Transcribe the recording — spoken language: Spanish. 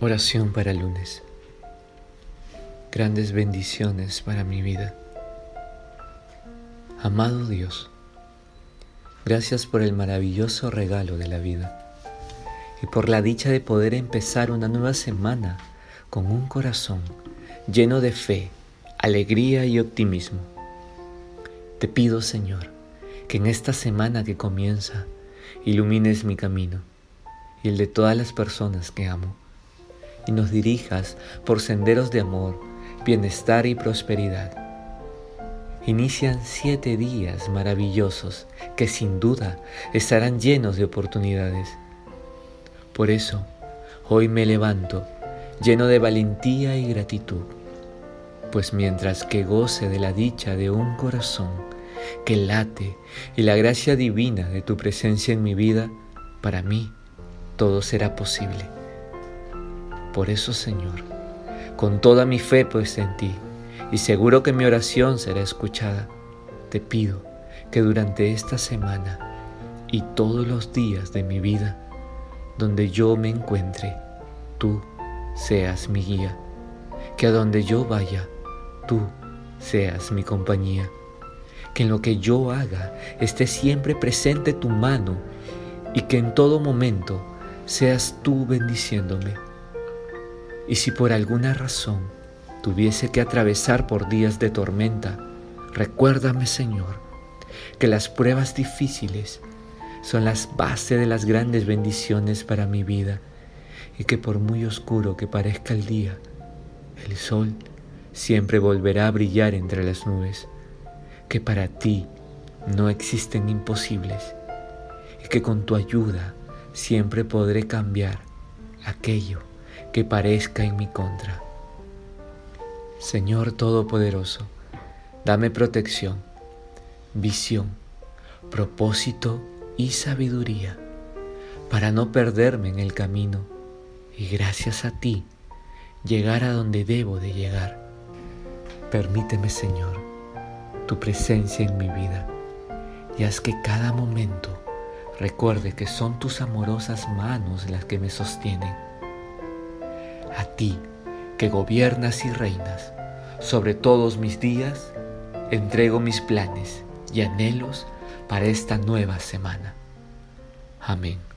Oración para lunes. Grandes bendiciones para mi vida. Amado Dios, gracias por el maravilloso regalo de la vida y por la dicha de poder empezar una nueva semana con un corazón lleno de fe, alegría y optimismo. Te pido, Señor, que en esta semana que comienza ilumines mi camino y el de todas las personas que amo y nos dirijas por senderos de amor, bienestar y prosperidad. Inician siete días maravillosos que sin duda estarán llenos de oportunidades. Por eso, hoy me levanto lleno de valentía y gratitud, pues mientras que goce de la dicha de un corazón que late y la gracia divina de tu presencia en mi vida, para mí todo será posible. Por eso, Señor, con toda mi fe puesta en ti, y seguro que mi oración será escuchada, te pido que durante esta semana y todos los días de mi vida, donde yo me encuentre, tú seas mi guía, que a donde yo vaya, tú seas mi compañía, que en lo que yo haga esté siempre presente tu mano y que en todo momento seas tú bendiciéndome y si por alguna razón tuviese que atravesar por días de tormenta, recuérdame, Señor, que las pruebas difíciles son las bases de las grandes bendiciones para mi vida y que por muy oscuro que parezca el día, el sol siempre volverá a brillar entre las nubes, que para ti no existen imposibles y que con tu ayuda siempre podré cambiar aquello que parezca en mi contra. Señor Todopoderoso, dame protección, visión, propósito y sabiduría para no perderme en el camino y gracias a ti llegar a donde debo de llegar. Permíteme, Señor, tu presencia en mi vida y haz que cada momento recuerde que son tus amorosas manos las que me sostienen a ti que gobiernas y reinas sobre todos mis días, entrego mis planes y anhelos para esta nueva semana. Amén.